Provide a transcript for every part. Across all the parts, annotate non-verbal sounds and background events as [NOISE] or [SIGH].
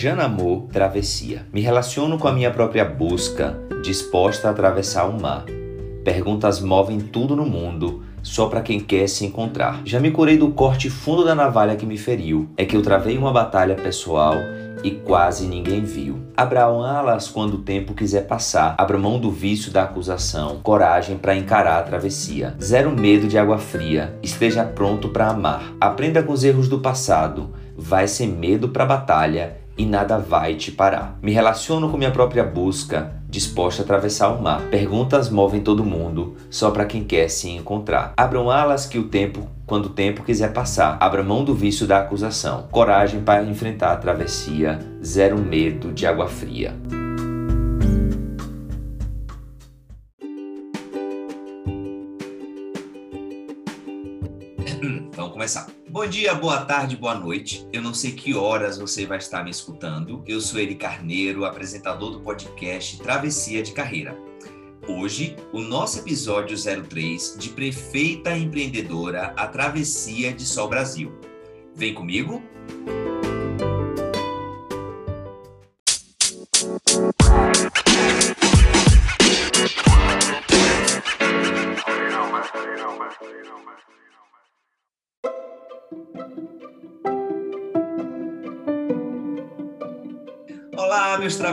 Janamor Travessia. Me relaciono com a minha própria busca, disposta a atravessar o mar. Perguntas movem tudo no mundo, só para quem quer se encontrar. Já me curei do corte fundo da navalha que me feriu. É que eu travei uma batalha pessoal e quase ninguém viu. Abra alas quando o tempo quiser passar. Abra mão do vício da acusação. Coragem para encarar a travessia. Zero medo de água fria. Esteja pronto para amar. Aprenda com os erros do passado. Vai sem medo para a batalha e nada vai te parar. Me relaciono com minha própria busca, disposta a atravessar o mar. Perguntas movem todo mundo, só para quem quer se encontrar. Abram alas que o tempo, quando o tempo quiser passar. Abra mão do vício da acusação. Coragem para enfrentar a travessia. Zero medo de água fria. Vamos começar. Bom dia, boa tarde, boa noite. Eu não sei que horas você vai estar me escutando. Eu sou Eri Carneiro, apresentador do podcast Travessia de Carreira. Hoje, o nosso episódio 03 de Prefeita Empreendedora, a Travessia de Sol Brasil. Vem comigo?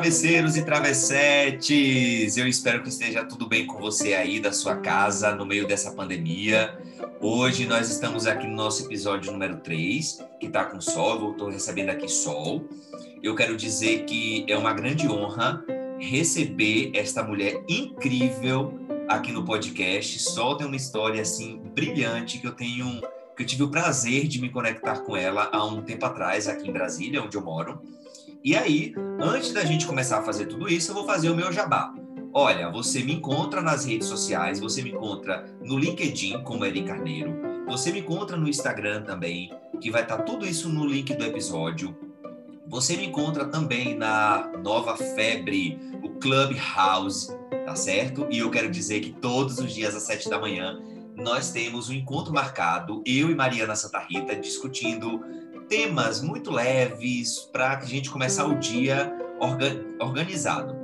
Travesseiros e travessetes! Eu espero que esteja tudo bem com você aí da sua casa no meio dessa pandemia. Hoje nós estamos aqui no nosso episódio número 3, que está com sol, eu estou recebendo aqui sol. Eu quero dizer que é uma grande honra receber esta mulher incrível aqui no podcast. Sol tem uma história assim brilhante que eu tenho que eu tive o prazer de me conectar com ela há um tempo atrás aqui em Brasília, onde eu moro. E aí, antes da gente começar a fazer tudo isso, eu vou fazer o meu jabá. Olha, você me encontra nas redes sociais, você me encontra no LinkedIn como Eri Carneiro, você me encontra no Instagram também, que vai estar tudo isso no link do episódio. Você me encontra também na nova febre, o Clubhouse, tá certo? E eu quero dizer que todos os dias às sete da manhã nós temos um encontro marcado, eu e Mariana Santa Rita, discutindo temas muito leves para a gente começar o dia orga organizado.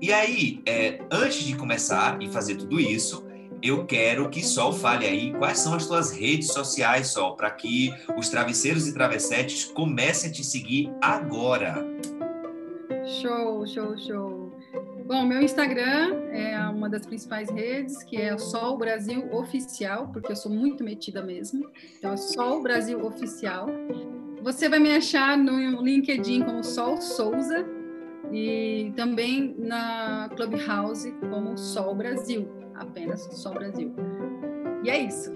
E aí, é, antes de começar e fazer tudo isso, eu quero que Sol fale aí quais são as tuas redes sociais, Sol, para que os travesseiros e travessetes comecem a te seguir agora. Show, show, show. Bom, meu Instagram é uma das principais redes, que é Sol Brasil Oficial, porque eu sou muito metida mesmo. Então, é Sol Brasil Oficial. Você vai me achar no LinkedIn como Sol Souza e também na Clubhouse como Sol Brasil, apenas Sol Brasil. E é isso.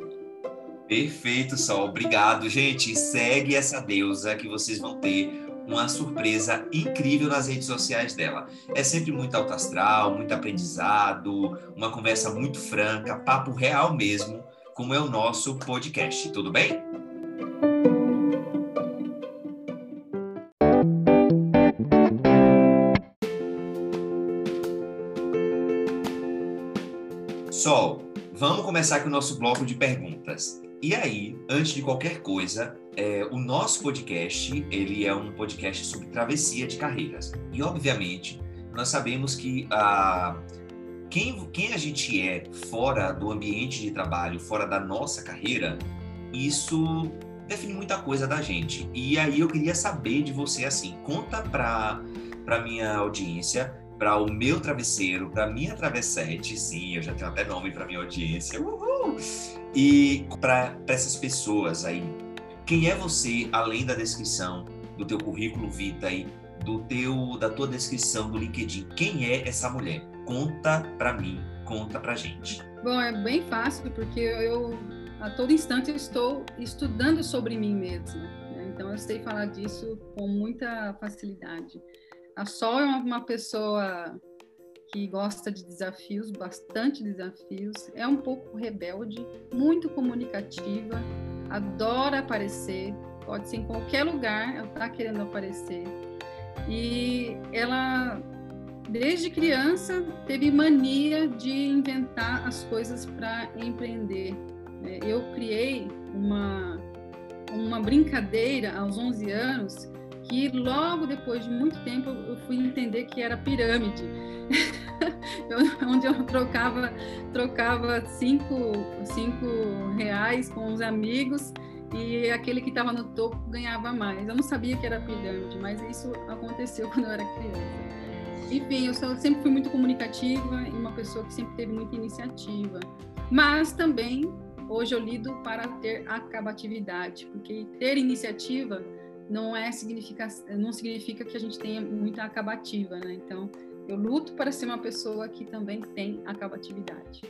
Perfeito, Sol. Obrigado, gente. Segue essa deusa que vocês vão ter uma surpresa incrível nas redes sociais dela. É sempre muito alto astral, muito aprendizado, uma conversa muito franca, papo real mesmo, como é o nosso podcast. Tudo bem? Sol, vamos começar com o nosso bloco de perguntas. E aí, antes de qualquer coisa, é, o nosso podcast ele é um podcast sobre travessia de carreiras. E obviamente nós sabemos que a quem, quem a gente é fora do ambiente de trabalho, fora da nossa carreira, isso define muita coisa da gente. E aí eu queria saber de você assim, conta para para minha audiência para o meu travesseiro, para minha travessete, sim, eu já tenho até nome para minha audiência, uhul! E para essas pessoas aí Quem é você além da descrição do teu currículo vitae, do teu da tua descrição do LinkedIn? Quem é essa mulher? Conta para mim, conta pra gente. Bom, é bem fácil porque eu a todo instante eu estou estudando sobre mim mesma. Né? Então eu sei falar disso com muita facilidade. A Sol é uma pessoa que gosta de desafios, bastante desafios, é um pouco rebelde, muito comunicativa, adora aparecer, pode ser em qualquer lugar, ela está querendo aparecer. E ela, desde criança, teve mania de inventar as coisas para empreender. É, eu criei uma, uma brincadeira aos 11 anos que logo depois de muito tempo eu fui entender que era pirâmide. [LAUGHS] onde eu trocava trocava cinco, cinco reais com os amigos e aquele que estava no topo ganhava mais. Eu não sabia que era pirâmide, mas isso aconteceu [LAUGHS] quando eu era criança. Enfim, eu sempre fui muito comunicativa e uma pessoa que sempre teve muita iniciativa. Mas também, hoje eu lido para ter acabatividade, porque ter iniciativa não é significa não significa que a gente tenha muita acabativa, né? Então, eu luto para ser uma pessoa que também tem acabatividade.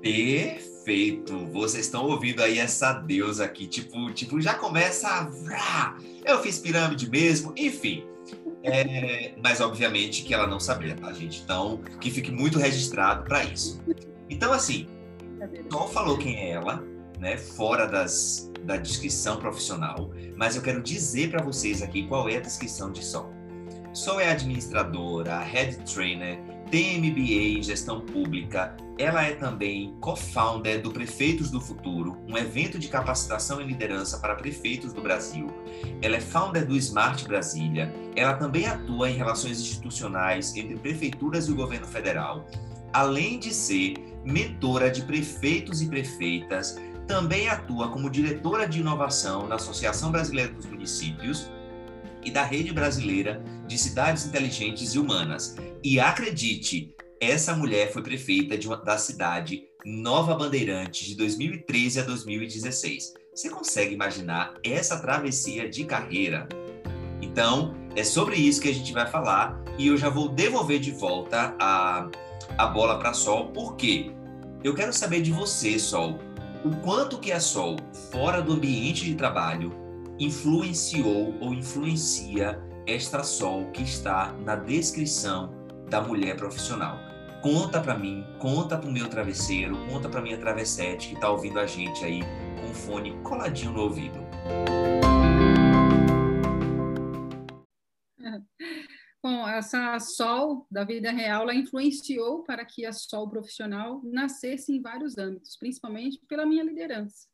Perfeito! Vocês estão ouvindo aí essa deusa aqui, tipo, tipo já começa a... Eu fiz pirâmide mesmo, enfim. É, mas obviamente que ela não sabia, tá, gente? Então, que fique muito registrado para isso. Então, assim, Sol falou quem é ela, né? Fora das, da descrição profissional, mas eu quero dizer para vocês aqui qual é a descrição de Sol. Sol é administradora, head trainer, tem MBA em gestão pública. Ela é também co-founder do Prefeitos do Futuro, um evento de capacitação e liderança para prefeitos do Brasil. Ela é founder do Smart Brasília. Ela também atua em relações institucionais entre prefeituras e o governo federal. Além de ser mentora de prefeitos e prefeitas, também atua como diretora de inovação na Associação Brasileira dos Municípios e da Rede Brasileira de Cidades Inteligentes e Humanas. E acredite, essa mulher foi prefeita uma, da cidade Nova Bandeirante de 2013 a 2016. Você consegue imaginar essa travessia de carreira? Então, é sobre isso que a gente vai falar e eu já vou devolver de volta a, a bola para Sol, porque eu quero saber de você, Sol, o quanto que a Sol, fora do ambiente de trabalho, influenciou ou influencia esta sol que está na descrição da mulher profissional. Conta para mim, conta para o meu travesseiro, conta para minha travessete que está ouvindo a gente aí com o fone coladinho no ouvido. Bom, essa Sol da vida real, ela influenciou para que a Sol profissional nascesse em vários âmbitos, principalmente pela minha liderança.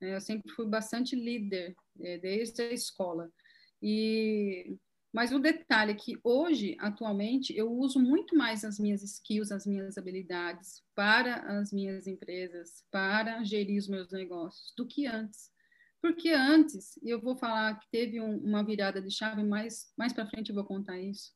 É, eu sempre fui bastante líder é, desde a escola. E mas o detalhe é que hoje, atualmente, eu uso muito mais as minhas skills, as minhas habilidades para as minhas empresas, para gerir os meus negócios, do que antes. Porque antes, e eu vou falar que teve um, uma virada de chave, mais, mais para frente eu vou contar isso.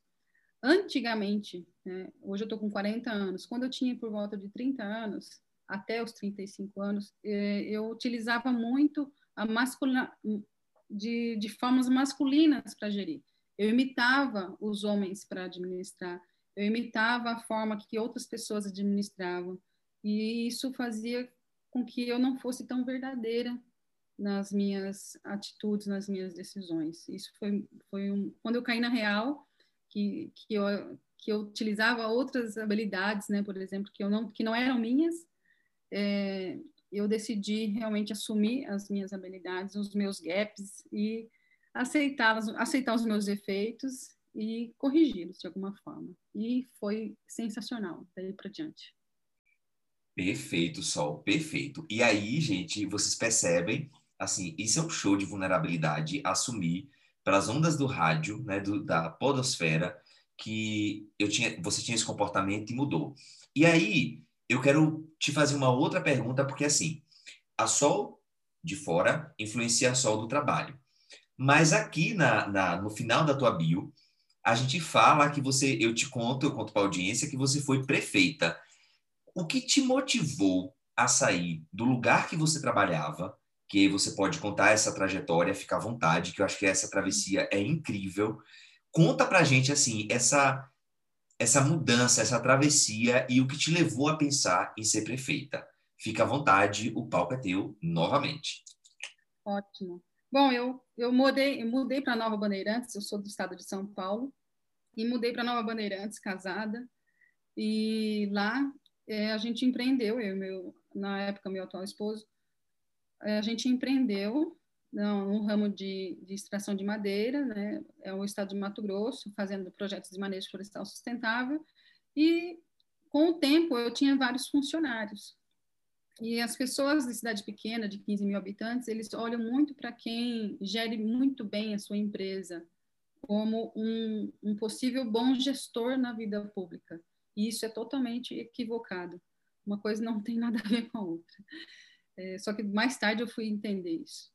Antigamente, né, hoje eu estou com 40 anos, quando eu tinha por volta de 30 anos, até os 35 anos, eh, eu utilizava muito a masculina, de, de formas masculinas para gerir. Eu imitava os homens para administrar, eu imitava a forma que outras pessoas administravam, e isso fazia com que eu não fosse tão verdadeira nas minhas atitudes, nas minhas decisões. Isso foi, foi um, quando eu caí na real, que, que, eu, que eu utilizava outras habilidades, né, por exemplo, que, eu não, que não eram minhas, é, eu decidi realmente assumir as minhas habilidades, os meus gaps e aceitá-las, aceitar os meus defeitos e corrigi-los de alguma forma. E foi sensacional daí para diante. Perfeito, Sol, perfeito. E aí, gente, vocês percebem, assim, isso é um show de vulnerabilidade, assumir pelas ondas do rádio, né, do, da podosfera, que eu tinha, você tinha esse comportamento e mudou. E aí, eu quero te fazer uma outra pergunta, porque assim, a Sol de fora influencia a Sol do trabalho. Mas aqui na, na, no final da tua bio, a gente fala que você, eu te conto, eu conto para a audiência que você foi prefeita. O que te motivou a sair do lugar que você trabalhava que você pode contar essa trajetória, fica à vontade, que eu acho que essa travessia é incrível. Conta pra gente, assim, essa, essa mudança, essa travessia e o que te levou a pensar em ser prefeita. Fica à vontade, o palco é teu novamente. Ótimo. Bom, eu, eu mudei, eu mudei para Nova Bandeirantes, eu sou do estado de São Paulo, e mudei para Nova Bandeirantes, casada, e lá é, a gente empreendeu, eu meu, na época, meu atual esposo, a gente empreendeu no ramo de, de, extração de madeira, né? é o estado de Mato Grosso, fazendo projetos de manejo florestal sustentável, e com o tempo eu tinha vários funcionários. E as pessoas de cidade pequena, de 15 mil habitantes, eles olham muito para quem gere muito bem a sua empresa, como um, um possível bom gestor na vida pública. E isso é totalmente equivocado. Uma coisa não tem nada a ver com a outra. É, só que mais tarde eu fui entender isso.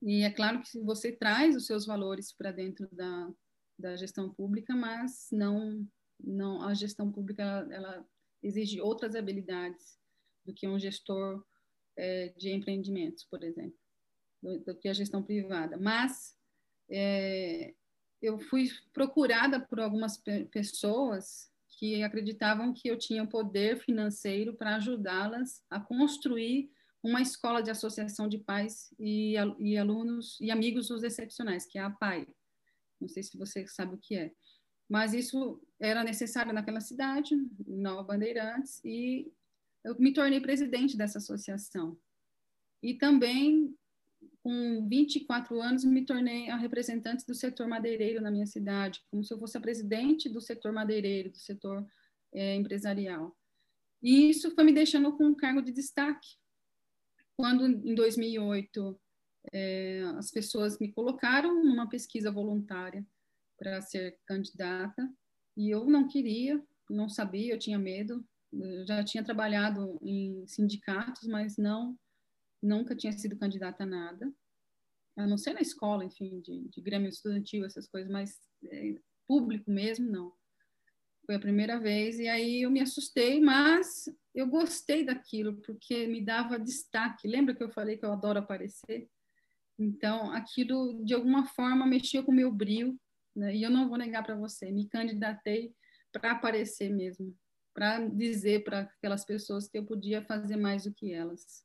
E é claro que você traz os seus valores para dentro da, da gestão pública, mas não, não a gestão pública ela, ela exige outras habilidades do que um gestor é, de empreendimentos, por exemplo, do, do, que a gestão privada. Mas é, eu fui procurada por algumas pe pessoas que acreditavam que eu tinha poder financeiro para ajudá-las a construir uma escola de associação de pais e, e, alunos e amigos dos excepcionais, que é a PAI. Não sei se você sabe o que é. Mas isso era necessário naquela cidade, Nova Bandeirantes, e eu me tornei presidente dessa associação. E também, com 24 anos, me tornei a representante do setor madeireiro na minha cidade, como se eu fosse a presidente do setor madeireiro, do setor é, empresarial. E isso foi me deixando com um cargo de destaque. Quando, em 2008, é, as pessoas me colocaram numa pesquisa voluntária para ser candidata, e eu não queria, não sabia, eu tinha medo, eu já tinha trabalhado em sindicatos, mas não nunca tinha sido candidata a nada, a não ser na escola, enfim, de, de grêmio estudantil, essas coisas, mas é, público mesmo, não. Foi a primeira vez, e aí eu me assustei, mas eu gostei daquilo, porque me dava destaque. Lembra que eu falei que eu adoro aparecer? Então, aquilo, de alguma forma, mexia com o meu brilho, né? e eu não vou negar para você, me candidatei para aparecer mesmo, para dizer para aquelas pessoas que eu podia fazer mais do que elas.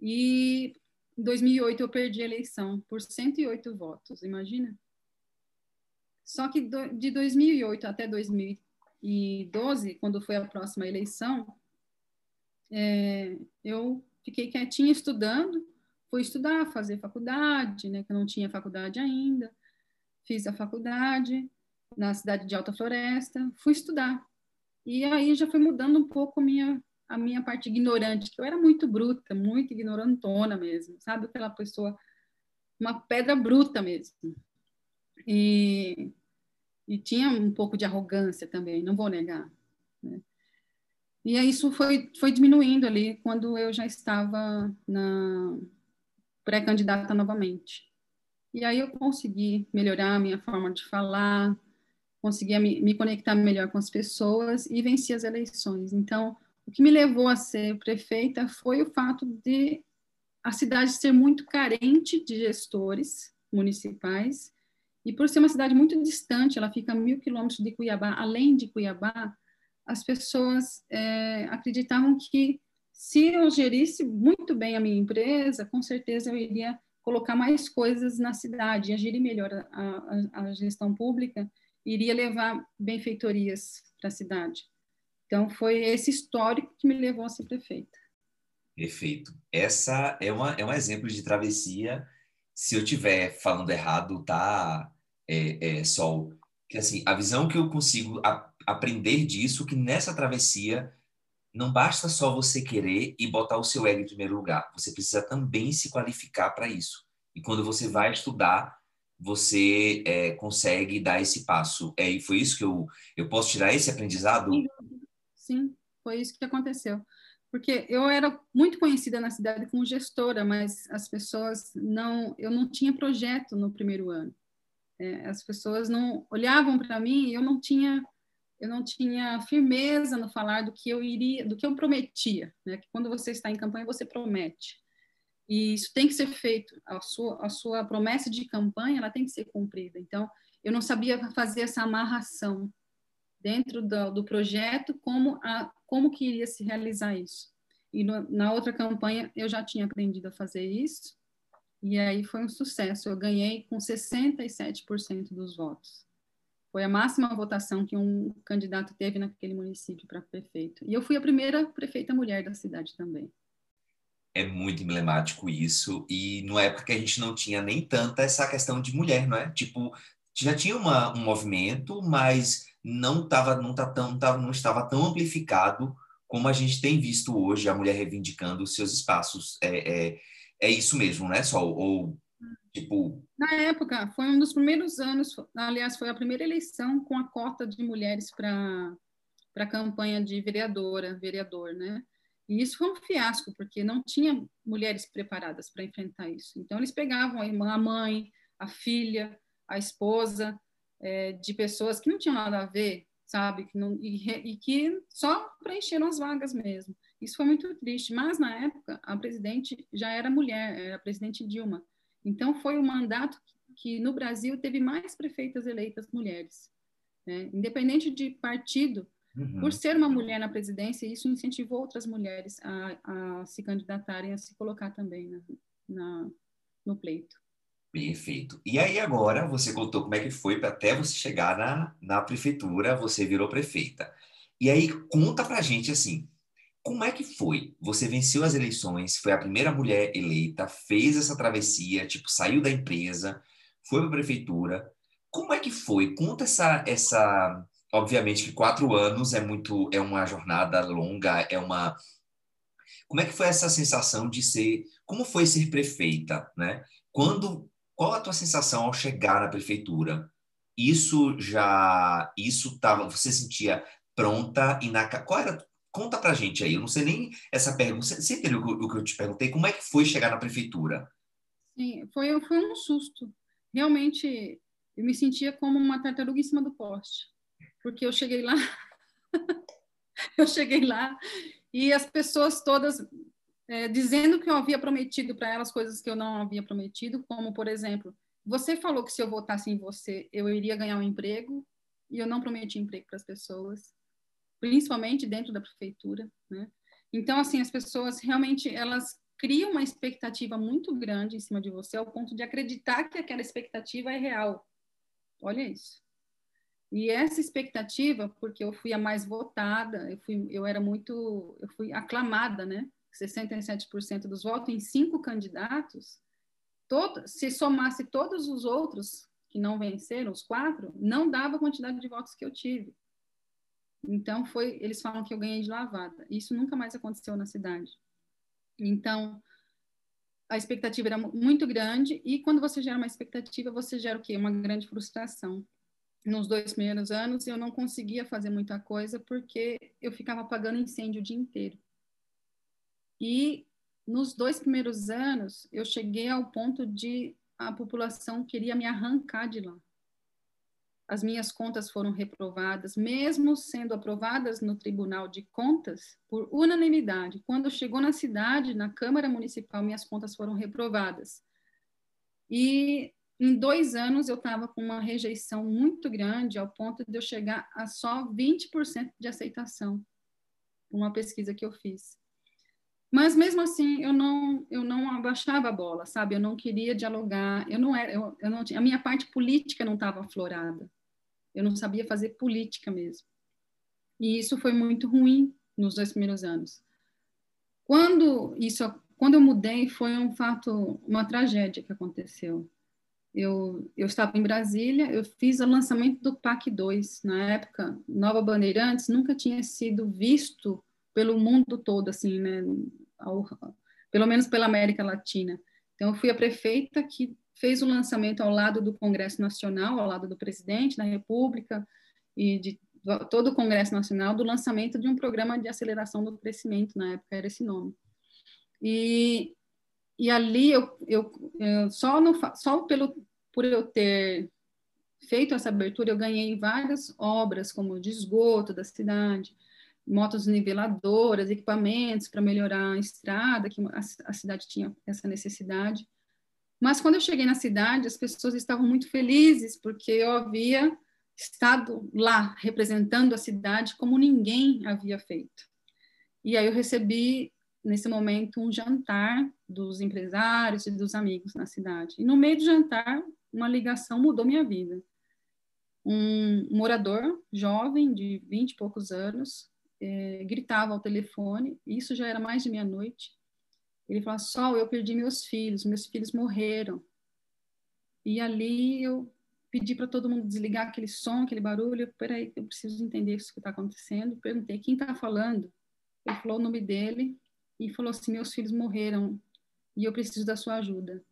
E em 2008 eu perdi a eleição por 108 votos, imagina? Só que do, de 2008 até 2012, quando foi a próxima eleição, é, eu fiquei quietinha estudando, fui estudar, fazer faculdade, né, que eu não tinha faculdade ainda, fiz a faculdade na cidade de Alta Floresta, fui estudar. E aí já foi mudando um pouco minha, a minha parte ignorante, que eu era muito bruta, muito ignorantona mesmo, sabe? Aquela pessoa, uma pedra bruta mesmo. E, e tinha um pouco de arrogância também, não vou negar. Né? E aí isso foi, foi diminuindo ali quando eu já estava na pré-candidata novamente. E aí eu consegui melhorar a minha forma de falar, conseguia me, me conectar melhor com as pessoas e venci as eleições. Então, o que me levou a ser prefeita foi o fato de a cidade ser muito carente de gestores municipais e por ser uma cidade muito distante, ela fica a mil quilômetros de Cuiabá, além de Cuiabá, as pessoas é, acreditavam que se eu gerisse muito bem a minha empresa, com certeza eu iria colocar mais coisas na cidade, agir melhor a, a, a gestão pública iria levar benfeitorias para a cidade. Então, foi esse histórico que me levou a ser prefeita. Perfeito. Essa é, uma, é um exemplo de travessia. Se eu estiver falando errado, tá, é, é, Sol? Que assim, a visão que eu consigo a, aprender disso, que nessa travessia não basta só você querer e botar o seu ego em primeiro lugar. Você precisa também se qualificar para isso. E quando você vai estudar, você é, consegue dar esse passo. É, e foi isso que eu, eu posso tirar esse aprendizado? Sim, foi isso que aconteceu. Porque eu era muito conhecida na cidade como gestora, mas as pessoas não, eu não tinha projeto no primeiro ano. É, as pessoas não olhavam para mim e eu não tinha eu não tinha firmeza no falar do que eu iria, do que eu prometia, né? Que quando você está em campanha você promete. E isso tem que ser feito. A sua, a sua promessa de campanha ela tem que ser cumprida. Então, eu não sabia fazer essa amarração dentro do, do projeto, como, a, como que iria se realizar isso. E no, na outra campanha eu já tinha aprendido a fazer isso, e aí foi um sucesso. Eu ganhei com 67% dos votos. Foi a máxima votação que um candidato teve naquele município para prefeito. E eu fui a primeira prefeita mulher da cidade também. É muito emblemático isso, e numa época que a gente não tinha nem tanta essa questão de mulher, não é? Tipo, já tinha uma, um movimento, mas não, tava, não, tá tão, tava, não estava tão amplificado como a gente tem visto hoje a mulher reivindicando os seus espaços. É, é, é isso mesmo, né, Sol? Ou, tipo... Na época, foi um dos primeiros anos, aliás, foi a primeira eleição com a cota de mulheres para a campanha de vereadora, vereador, né? E isso foi um fiasco, porque não tinha mulheres preparadas para enfrentar isso. Então, eles pegavam a irmã, a mãe, a filha, a esposa, é, de pessoas que não tinham nada a ver, sabe? Que não, e, e, que só preencheram as vagas mesmo. Isso foi muito triste. Mas, na época, a presidente já era mulher, era a presidente Dilma. Então, foi o um mandato que, que, no Brasil, teve mais prefeitas eleitas mulheres. Né? Independente de partido, uhum. por ser uma mulher na presidência, isso incentivou outras mulheres a, a se candidatarem, a se colocar também na, na no pleito. Perfeito. E aí agora você contou como é que foi até você chegar na, na prefeitura, você virou prefeita. E aí conta pra gente assim, como é que foi? Você venceu as eleições, foi a primeira mulher eleita, fez essa travessia, tipo, saiu da empresa, foi para a prefeitura. Como é que foi? Conta essa, essa, obviamente que quatro anos é muito, é uma jornada longa, é uma. Como é que foi essa sensação de ser? Como foi ser prefeita, né? Quando qual a tua sensação ao chegar na prefeitura? Isso já, isso tava, você sentia pronta e na qual era? Conta pra gente aí. Eu não sei nem essa pergunta. Você, entendeu o que eu te perguntei? Como é que foi chegar na prefeitura? Sim, foi, foi um susto. Realmente, eu me sentia como uma tartaruga em cima do poste, porque eu cheguei lá, [LAUGHS] eu cheguei lá e as pessoas todas é, dizendo que eu havia prometido para elas coisas que eu não havia prometido, como, por exemplo, você falou que se eu votasse em você, eu iria ganhar um emprego, e eu não prometi emprego para as pessoas, principalmente dentro da prefeitura, né? Então, assim, as pessoas realmente, elas criam uma expectativa muito grande em cima de você, ao ponto de acreditar que aquela expectativa é real. Olha isso. E essa expectativa, porque eu fui a mais votada, eu, fui, eu era muito, eu fui aclamada, né? 67% dos votos em cinco candidatos, todo, se somasse todos os outros que não venceram, os quatro, não dava a quantidade de votos que eu tive. Então, foi, eles falam que eu ganhei de lavada. Isso nunca mais aconteceu na cidade. Então, a expectativa era muito grande, e quando você gera uma expectativa, você gera o quê? Uma grande frustração. Nos dois primeiros anos, eu não conseguia fazer muita coisa porque eu ficava apagando incêndio o dia inteiro. E nos dois primeiros anos, eu cheguei ao ponto de a população queria me arrancar de lá. As minhas contas foram reprovadas, mesmo sendo aprovadas no Tribunal de Contas por unanimidade. Quando chegou na cidade, na Câmara Municipal, minhas contas foram reprovadas. E em dois anos eu estava com uma rejeição muito grande, ao ponto de eu chegar a só 20% de aceitação, uma pesquisa que eu fiz. Mas mesmo assim, eu não eu não abaixava a bola, sabe? Eu não queria dialogar, eu não era, eu, eu não tinha, a minha parte política não estava aflorada. Eu não sabia fazer política mesmo. E isso foi muito ruim nos dois primeiros anos. Quando isso quando eu mudei, foi um fato, uma tragédia que aconteceu. Eu, eu estava em Brasília, eu fiz o lançamento do PAC 2. Na época, Nova Bandeirantes nunca tinha sido visto pelo mundo todo, assim, né? Ao, pelo menos pela América Latina. Então, eu fui a prefeita que fez o lançamento ao lado do Congresso Nacional, ao lado do presidente da República e de todo o Congresso Nacional, do lançamento de um programa de aceleração do crescimento, na época era esse nome. E, e ali, eu, eu, eu só, no, só pelo, por eu ter feito essa abertura, eu ganhei várias obras, como de esgoto da cidade, motos niveladoras, equipamentos para melhorar a estrada, que a, a cidade tinha essa necessidade. Mas quando eu cheguei na cidade, as pessoas estavam muito felizes porque eu havia estado lá representando a cidade como ninguém havia feito. E aí eu recebi nesse momento um jantar dos empresários e dos amigos na cidade. E no meio do jantar, uma ligação mudou minha vida. Um morador jovem de vinte e poucos anos é, gritava ao telefone, isso já era mais de meia-noite. Ele falou: Sol, eu perdi meus filhos, meus filhos morreram. E ali eu pedi para todo mundo desligar aquele som, aquele barulho. Peraí, eu preciso entender isso que está acontecendo. Perguntei: quem está falando? Ele falou o nome dele e falou assim: meus filhos morreram e eu preciso da sua ajuda.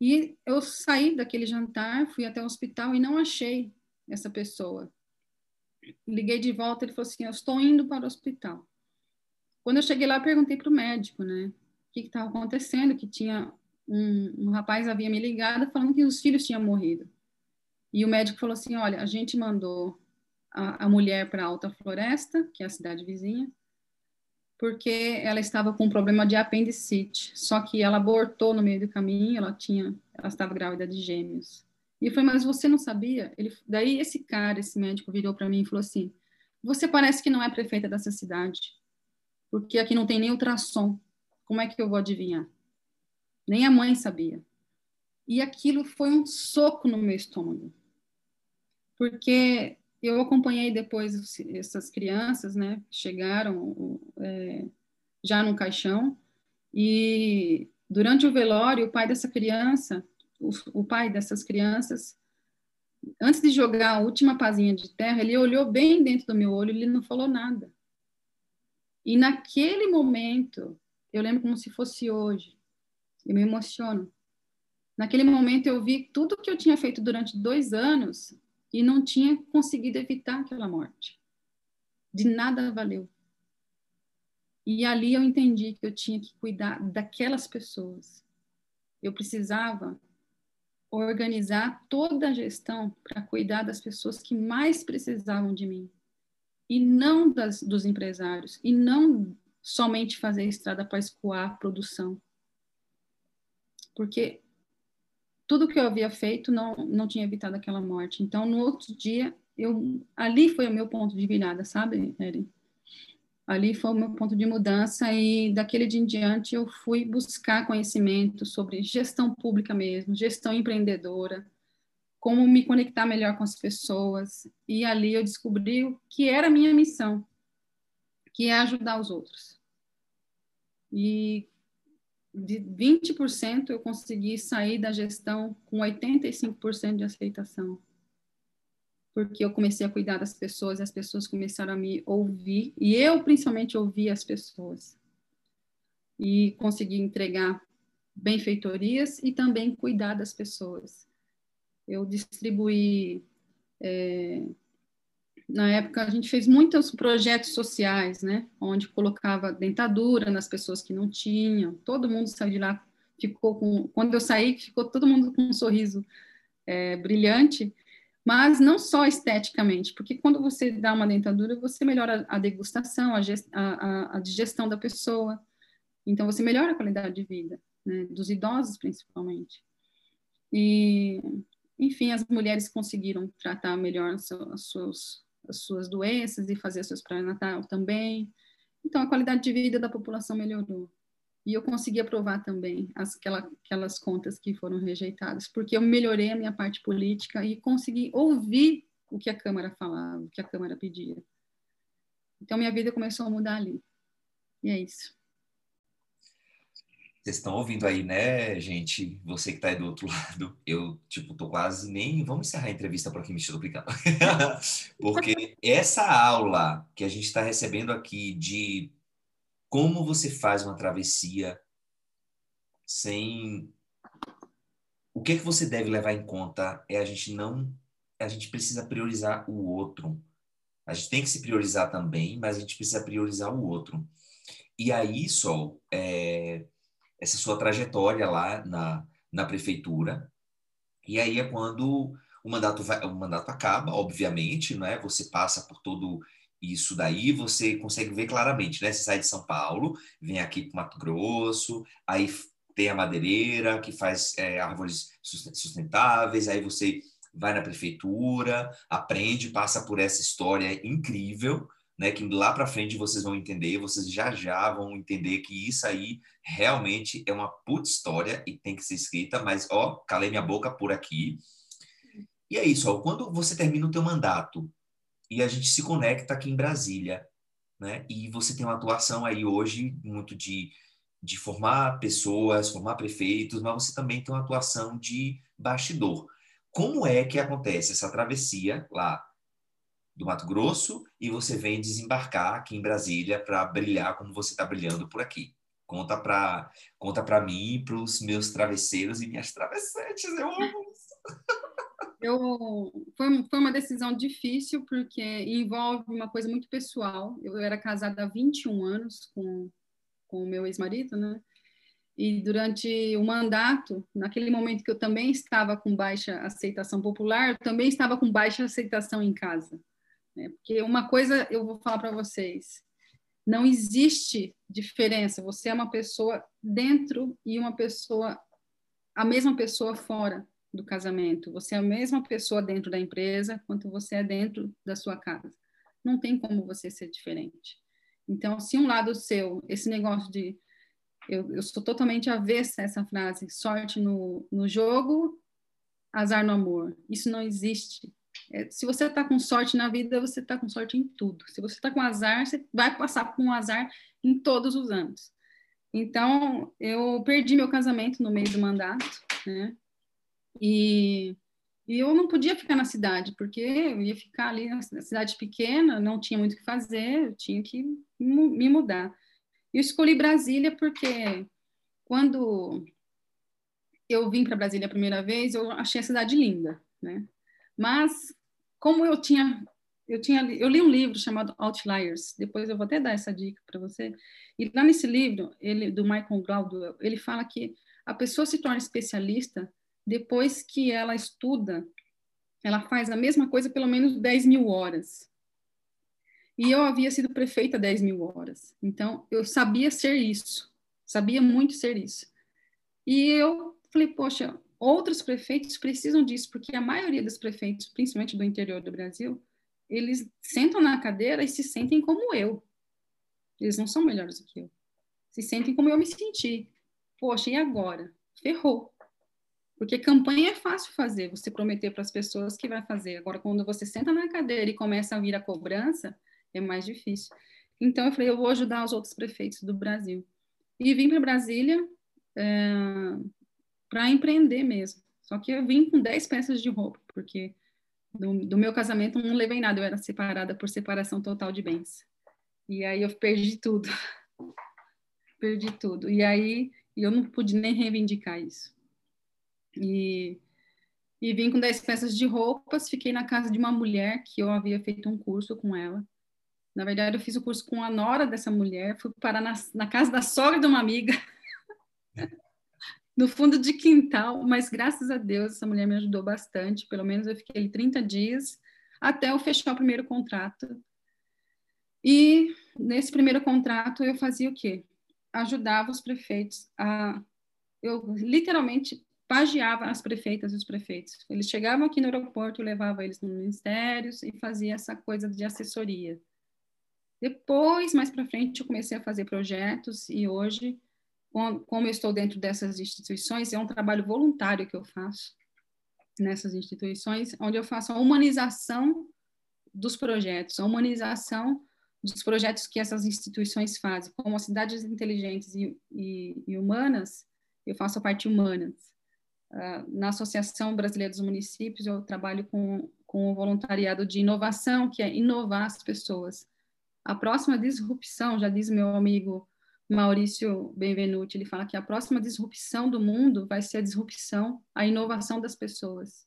E eu saí daquele jantar, fui até o hospital e não achei essa pessoa. Liguei de volta, ele falou assim: Eu estou indo para o hospital. Quando eu cheguei lá, perguntei para o médico, né? O que estava acontecendo, que tinha um, um rapaz havia me ligado falando que os filhos tinham morrido. E o médico falou assim: Olha, a gente mandou a, a mulher para Alta Floresta, que é a cidade vizinha, porque ela estava com um problema de apendicite. Só que ela abortou no meio do caminho, ela tinha, ela estava grávida de gêmeos. E foi, mas você não sabia? Ele, daí esse cara, esse médico virou para mim e falou assim: "Você parece que não é prefeita dessa cidade, porque aqui não tem nem ultrassom. Como é que eu vou adivinhar?" Nem a mãe sabia. E aquilo foi um soco no meu estômago. Porque eu acompanhei depois essas crianças, né? Chegaram é, já no caixão e durante o velório, o pai dessa criança, o, pai dessas crianças, antes de jogar a última pazinha de terra, ele olhou bem dentro do meu olho, e ele não falou nada. E naquele momento, eu lembro como se fosse hoje. Eu me emociono. Naquele momento eu vi tudo que eu tinha feito durante dois anos e não tinha conseguido evitar aquela morte. De nada valeu. E ali eu entendi que eu tinha que cuidar daquelas pessoas. Eu precisava organizar toda a gestão para cuidar das pessoas que mais precisavam de mim. E não das, dos empresários. E não somente fazer estrada para escoar a produção. Porque tudo que eu havia feito não, não tinha evitado aquela morte. Então, no outro dia, eu, ali foi o meu ponto de virada, sabe, Eri? Ali foi o meu ponto de mudança e daquele dia em diante eu fui buscar conhecimento sobre gestão pública mesmo, gestão empreendedora, como me conectar melhor com as pessoas. E ali eu descobri o que era a minha missão, que é ajudar os outros. E de 20% eu consegui sair da gestão com 85% de aceitação. Porque eu comecei a cuidar das pessoas e as pessoas começaram a me ouvir, e eu principalmente ouvi as pessoas. E consegui entregar benfeitorias e também cuidar das pessoas. Eu distribuí é, na época a gente fez muitos projetos sociais, né, onde colocava dentadura nas pessoas que não tinham. Todo mundo saiu de lá, ficou com. Quando eu saí, ficou todo mundo com um sorriso é, brilhante, mas não só esteticamente, porque quando você dá uma dentadura, você melhora a degustação, a, a, a, digestão da pessoa. Então você melhora a qualidade de vida, né, dos idosos principalmente. E enfim, as mulheres conseguiram tratar melhor os seus as suas doenças e fazer seus pré-natal também. Então, a qualidade de vida da população melhorou. E eu consegui aprovar também as, aquela, aquelas contas que foram rejeitadas, porque eu melhorei a minha parte política e consegui ouvir o que a Câmara falava, o que a Câmara pedia. Então, minha vida começou a mudar ali. E é isso. Vocês estão ouvindo aí, né, gente? Você que está aí do outro [LAUGHS] lado, eu, tipo, tô quase nem. Vamos encerrar a entrevista por aqui, me estou. [LAUGHS] Porque essa aula que a gente está recebendo aqui de como você faz uma travessia sem. O que, é que você deve levar em conta é a gente não. A gente precisa priorizar o outro. A gente tem que se priorizar também, mas a gente precisa priorizar o outro. E aí, Sol, é essa sua trajetória lá na, na prefeitura. E aí é quando o mandato, vai, o mandato acaba, obviamente, né? você passa por todo Isso daí você consegue ver claramente, né? Você sai de São Paulo, vem aqui para Mato Grosso, aí tem a madeireira que faz é, árvores sustentáveis, aí você vai na prefeitura, aprende, passa por essa história incrível, né? Que lá para frente vocês vão entender, vocês já já vão entender que isso aí realmente é uma puta história e tem que ser escrita, mas ó, calei minha boca por aqui. E é isso, ó, quando você termina o teu mandato e a gente se conecta aqui em Brasília, né? E você tem uma atuação aí hoje muito de, de formar pessoas, formar prefeitos, mas você também tem uma atuação de bastidor. Como é que acontece essa travessia lá do Mato Grosso e você vem desembarcar aqui em Brasília para brilhar como você está brilhando por aqui? Conta para conta para mim, para os meus travesseiros e minhas travessetes, eu amo isso. [LAUGHS] Eu, foi, foi uma decisão difícil, porque envolve uma coisa muito pessoal. Eu era casada há 21 anos com, com o meu ex-marido, né? E durante o mandato, naquele momento que eu também estava com baixa aceitação popular, eu também estava com baixa aceitação em casa. Né? Porque uma coisa eu vou falar para vocês: não existe diferença. Você é uma pessoa dentro e uma pessoa, a mesma pessoa fora do casamento. Você é a mesma pessoa dentro da empresa quanto você é dentro da sua casa. Não tem como você ser diferente. Então, se um lado seu, esse negócio de. Eu, eu sou totalmente avessa a essa frase, sorte no, no jogo, azar no amor. Isso não existe. É, se você está com sorte na vida, você está com sorte em tudo. Se você está com azar, você vai passar com azar em todos os anos. Então, eu perdi meu casamento no meio do mandato, né? E, e eu não podia ficar na cidade, porque eu ia ficar ali na cidade pequena, não tinha muito o que fazer, eu tinha que me mudar. Eu escolhi Brasília porque quando eu vim para Brasília a primeira vez, eu achei a cidade linda, né? Mas como eu tinha eu tinha eu li um livro chamado Outliers, depois eu vou até dar essa dica para você. E lá nesse livro, ele do Michael Gladwell, ele fala que a pessoa se torna especialista depois que ela estuda, ela faz a mesma coisa pelo menos 10 mil horas. E eu havia sido prefeita 10 mil horas. Então, eu sabia ser isso. Sabia muito ser isso. E eu falei, poxa, outros prefeitos precisam disso, porque a maioria dos prefeitos, principalmente do interior do Brasil, eles sentam na cadeira e se sentem como eu. Eles não são melhores do que eu. Se sentem como eu me senti. Poxa, e agora? Ferrou. Porque campanha é fácil fazer, você prometer para as pessoas que vai fazer. Agora, quando você senta na cadeira e começa a vir a cobrança, é mais difícil. Então, eu falei, eu vou ajudar os outros prefeitos do Brasil. E vim para Brasília é, para empreender mesmo. Só que eu vim com 10 peças de roupa, porque do, do meu casamento não levei nada, eu era separada por separação total de bens. E aí eu perdi tudo. [LAUGHS] perdi tudo. E aí eu não pude nem reivindicar isso. E, e vim com 10 peças de roupas, fiquei na casa de uma mulher que eu havia feito um curso com ela. Na verdade, eu fiz o curso com a nora dessa mulher, fui parar na, na casa da sogra de uma amiga, [LAUGHS] no fundo de quintal, mas graças a Deus essa mulher me ajudou bastante, pelo menos eu fiquei ali 30 dias, até eu fechar o primeiro contrato. E nesse primeiro contrato eu fazia o quê? Ajudava os prefeitos a... Eu literalmente pagiava as prefeitas e os prefeitos. Eles chegavam aqui no aeroporto, eu levava eles nos ministérios e fazia essa coisa de assessoria. Depois, mais para frente, eu comecei a fazer projetos e hoje, como eu estou dentro dessas instituições, é um trabalho voluntário que eu faço nessas instituições, onde eu faço a humanização dos projetos, a humanização dos projetos que essas instituições fazem, como as cidades inteligentes e, e, e humanas, eu faço a parte humanas. Ah, na Associação Brasileira dos Municípios, eu trabalho com, com o voluntariado de inovação, que é inovar as pessoas. A próxima disrupção, já diz meu amigo Maurício Benvenuti, ele fala que a próxima disrupção do mundo vai ser a disrupção, a inovação das pessoas.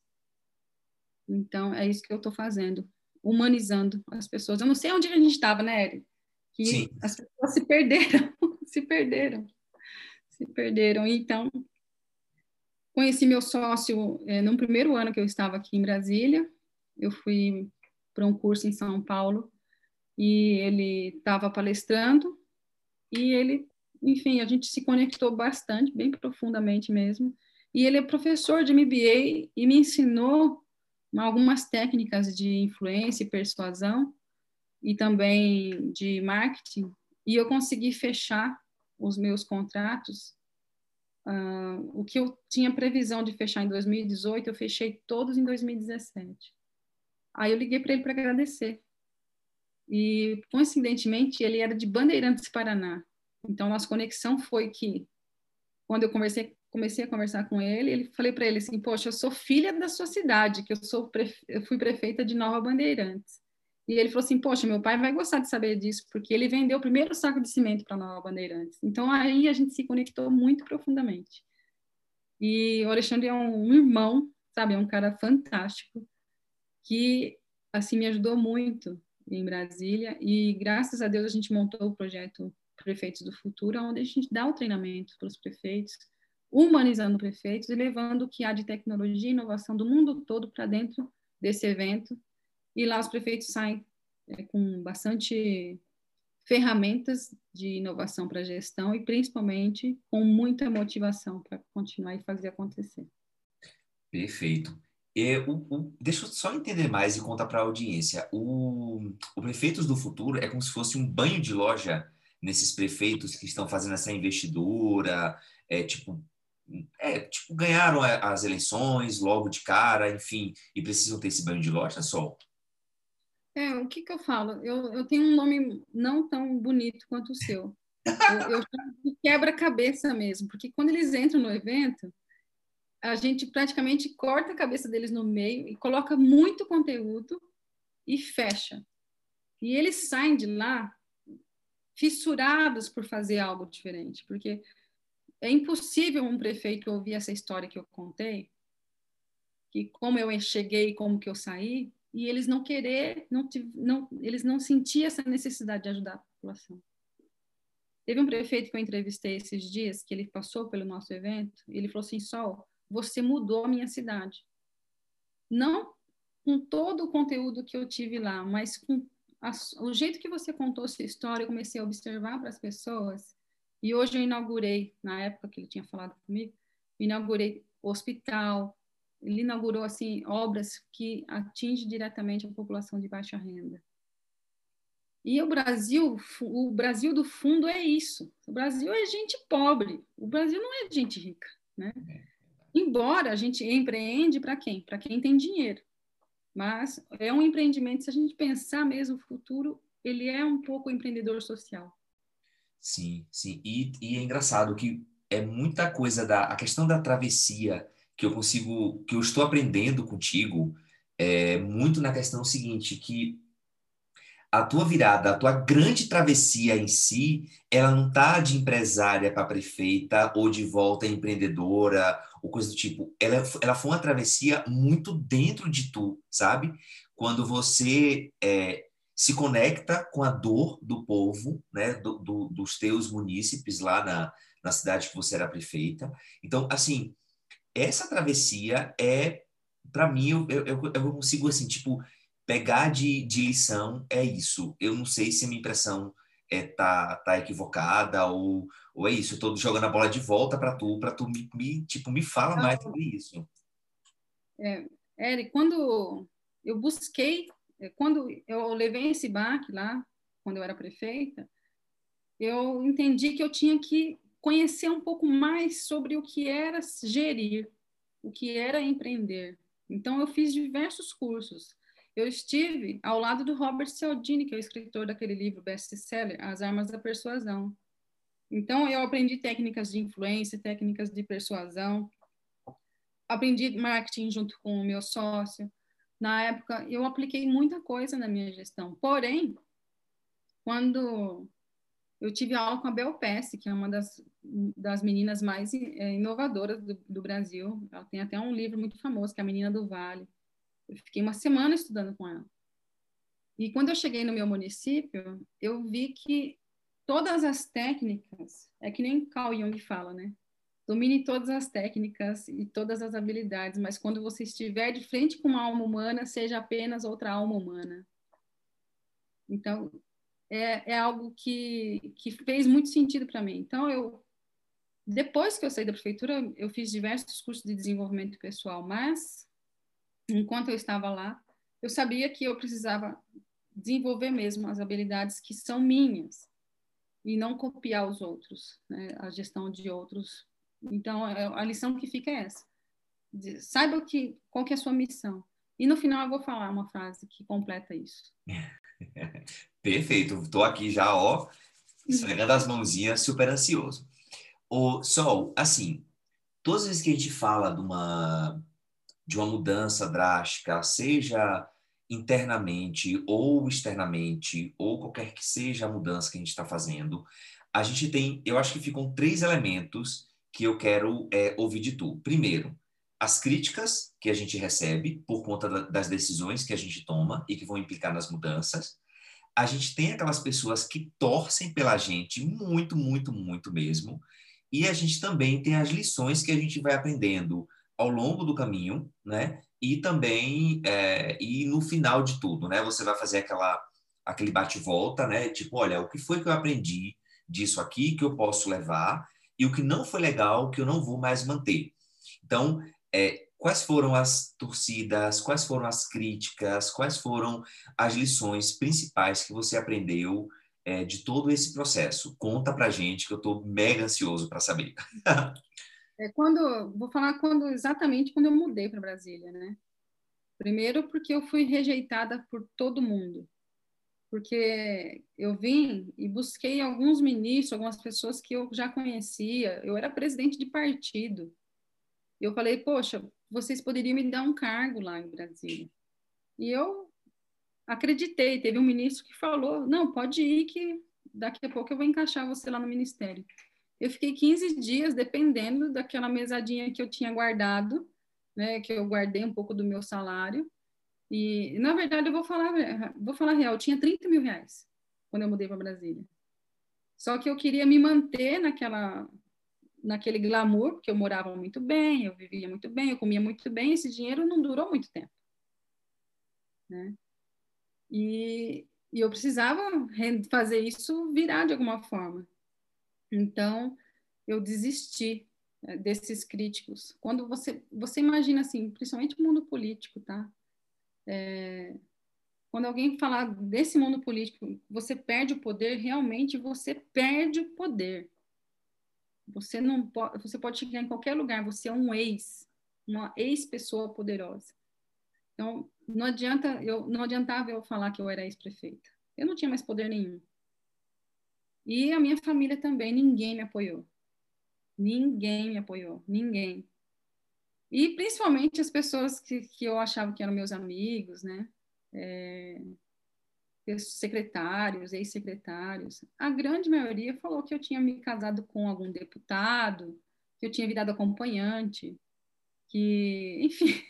Então, é isso que eu estou fazendo, humanizando as pessoas. Eu não sei onde a gente estava, né, Eri? Que Sim. as pessoas se perderam, [LAUGHS] se perderam, se perderam. Então, Conheci meu sócio é, no primeiro ano que eu estava aqui em Brasília. Eu fui para um curso em São Paulo e ele estava palestrando e ele, enfim, a gente se conectou bastante, bem profundamente mesmo. E ele é professor de MBA e me ensinou algumas técnicas de influência e persuasão e também de marketing. E eu consegui fechar os meus contratos. Uh, o que eu tinha previsão de fechar em 2018, eu fechei todos em 2017. Aí eu liguei para ele para agradecer. E, coincidentemente, ele era de Bandeirantes, Paraná. Então, nossa conexão foi que, quando eu conversei, comecei a conversar com ele, ele falei para ele assim: Poxa, eu sou filha da sua cidade, que eu, sou eu fui prefeita de Nova Bandeirantes. E ele falou assim: Poxa, meu pai vai gostar de saber disso, porque ele vendeu o primeiro saco de cimento para Nova Bandeirantes. Então, aí a gente se conectou muito profundamente. E o Alexandre é um irmão, sabe? É um cara fantástico, que, assim, me ajudou muito em Brasília, e graças a Deus a gente montou o projeto Prefeitos do Futuro, onde a gente dá o treinamento para os prefeitos, humanizando prefeitos e levando o que há de tecnologia e inovação do mundo todo para dentro desse evento. E lá os prefeitos saem é, com bastante ferramentas de inovação para gestão e principalmente com muita motivação para continuar e fazer acontecer. Perfeito. É, o, o, deixa eu só entender mais e contar para a audiência. O, o Prefeitos do Futuro é como se fosse um banho de loja nesses prefeitos que estão fazendo essa investidura, é, tipo, é, tipo, ganharam as eleições logo de cara, enfim, e precisam ter esse banho de loja, Sol? É, o que que eu falo? Eu, eu tenho um nome não tão bonito quanto o seu. Eu, eu [LAUGHS] quebra-cabeça mesmo, porque quando eles entram no evento, a gente praticamente corta a cabeça deles no meio e coloca muito conteúdo e fecha. E eles saem de lá fissurados por fazer algo diferente, porque é impossível um prefeito ouvir essa história que eu contei, que como eu cheguei, como que eu saí, e eles não querer, não, não eles não sentiam essa necessidade de ajudar a população. Teve um prefeito que eu entrevistei esses dias, que ele passou pelo nosso evento, e ele falou assim, Sol, você mudou a minha cidade. Não com todo o conteúdo que eu tive lá, mas com a, o jeito que você contou sua história, eu comecei a observar para as pessoas. E hoje eu inaugurei, na época que ele tinha falado comigo, inaugurei hospital, ele inaugurou assim obras que atingem diretamente a população de baixa renda. E o Brasil, o Brasil do fundo é isso. O Brasil é gente pobre. O Brasil não é gente rica, né? Embora a gente empreende para quem? Para quem tem dinheiro. Mas é um empreendimento, se a gente pensar mesmo o futuro, ele é um pouco empreendedor social. Sim, sim. E, e é engraçado que é muita coisa da a questão da travessia que eu consigo, que eu estou aprendendo contigo, é muito na questão seguinte, que a tua virada, a tua grande travessia em si, ela não tá de empresária para prefeita ou de volta empreendedora ou coisa do tipo. Ela, ela foi uma travessia muito dentro de tu, sabe? Quando você é, se conecta com a dor do povo, né, do, do, dos teus munícipes lá na, na cidade que você era prefeita. Então, assim, essa travessia é, para mim, eu, eu, eu consigo, assim, tipo, pegar de, de lição é isso. Eu não sei se a minha impressão é, tá, tá equivocada ou, ou é isso. Eu tô jogando a bola de volta para tu, para tu me, me, tipo, me fala não. mais sobre isso. É, Eric, quando eu busquei, quando eu levei esse baque lá, quando eu era prefeita, eu entendi que eu tinha que conhecer um pouco mais sobre o que era gerir, o que era empreender. Então, eu fiz diversos cursos eu estive ao lado do Robert Cialdini, que é o escritor daquele livro best-seller, As Armas da Persuasão. Então, eu aprendi técnicas de influência, técnicas de persuasão, aprendi marketing junto com o meu sócio. Na época, eu apliquei muita coisa na minha gestão. Porém, quando eu tive aula com a Bel Pesce, que é uma das, das meninas mais é, inovadoras do, do Brasil. Ela tem até um livro muito famoso, que é a Menina do Vale. Eu fiquei uma semana estudando com ela. E quando eu cheguei no meu município, eu vi que todas as técnicas, é que nem Carl Jung fala, né? Domine todas as técnicas e todas as habilidades, mas quando você estiver de frente com uma alma humana, seja apenas outra alma humana. Então, é, é algo que, que fez muito sentido para mim. Então, eu, depois que eu saí da prefeitura, eu fiz diversos cursos de desenvolvimento pessoal, mas enquanto eu estava lá, eu sabia que eu precisava desenvolver mesmo as habilidades que são minhas e não copiar os outros, né? a gestão de outros. Então, é, a lição que fica é essa. Saiba que, qual que é a sua missão. E no final eu vou falar uma frase que completa isso. [LAUGHS] Perfeito. Estou aqui já, ó, esfregando as mãozinhas, super ansioso. O Sol, assim, todas as vezes que a gente fala de uma de uma mudança drástica, seja internamente ou externamente, ou qualquer que seja a mudança que a gente está fazendo, a gente tem, eu acho que ficam três elementos que eu quero é, ouvir de tu. Primeiro, as críticas que a gente recebe por conta das decisões que a gente toma e que vão implicar nas mudanças. A gente tem aquelas pessoas que torcem pela gente muito, muito, muito mesmo. E a gente também tem as lições que a gente vai aprendendo ao longo do caminho, né? E também é, e no final de tudo, né? Você vai fazer aquela aquele bate-volta, né? Tipo, olha, o que foi que eu aprendi disso aqui que eu posso levar e o que não foi legal que eu não vou mais manter. Então, é, quais foram as torcidas, quais foram as críticas, quais foram as lições principais que você aprendeu é, de todo esse processo? Conta pra gente que eu estou mega ansioso para saber. é quando vou falar quando exatamente quando eu mudei para Brasília, né? Primeiro porque eu fui rejeitada por todo mundo. Porque eu vim e busquei alguns ministros, algumas pessoas que eu já conhecia. Eu era presidente de partido eu falei, poxa, vocês poderiam me dar um cargo lá em Brasília. E eu acreditei. Teve um ministro que falou: não, pode ir, que daqui a pouco eu vou encaixar você lá no ministério. Eu fiquei 15 dias dependendo daquela mesadinha que eu tinha guardado, né, que eu guardei um pouco do meu salário. E, na verdade, eu vou falar, vou falar real, eu tinha 30 mil reais quando eu mudei para Brasília. Só que eu queria me manter naquela, naquele glamour, porque eu morava muito bem, eu vivia muito bem, eu comia muito bem, esse dinheiro não durou muito tempo. Né? E, e eu precisava fazer isso virar de alguma forma. Então, eu desisti né, desses críticos. Quando você, você imagina assim, principalmente o mundo político, tá? É, quando alguém falar desse mundo político, você perde o poder, realmente você perde o poder. Você não pode, você pode chegar em qualquer lugar, você é um ex, uma ex-pessoa poderosa. Então, não adianta eu não adiantava eu falar que eu era ex-prefeita. Eu não tinha mais poder nenhum. E a minha família também, ninguém me apoiou. Ninguém me apoiou, ninguém. E principalmente as pessoas que, que eu achava que eram meus amigos, né? É, secretários, ex-secretários, a grande maioria falou que eu tinha me casado com algum deputado, que eu tinha virado acompanhante, que, enfim,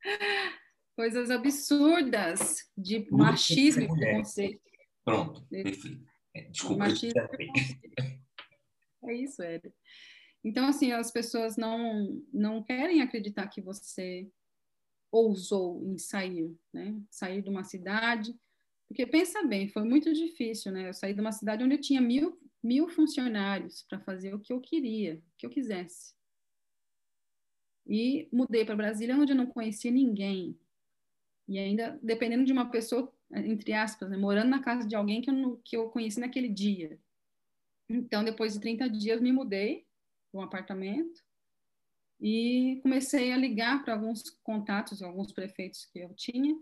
[LAUGHS] coisas absurdas de machismo e preconceito. Pronto, perfeito. É, desculpa. Machismo É isso, Éder. Então, assim, as pessoas não, não querem acreditar que você ousou em sair, né? Sair de uma cidade porque pensa bem, foi muito difícil, né? Eu saí de uma cidade onde eu tinha mil, mil funcionários para fazer o que eu queria, o que eu quisesse. E mudei para Brasília, onde eu não conhecia ninguém. E ainda dependendo de uma pessoa, entre aspas, né? morando na casa de alguém que eu, que eu conheci naquele dia. Então, depois de 30 dias, me mudei para um apartamento e comecei a ligar para alguns contatos, alguns prefeitos que eu tinha,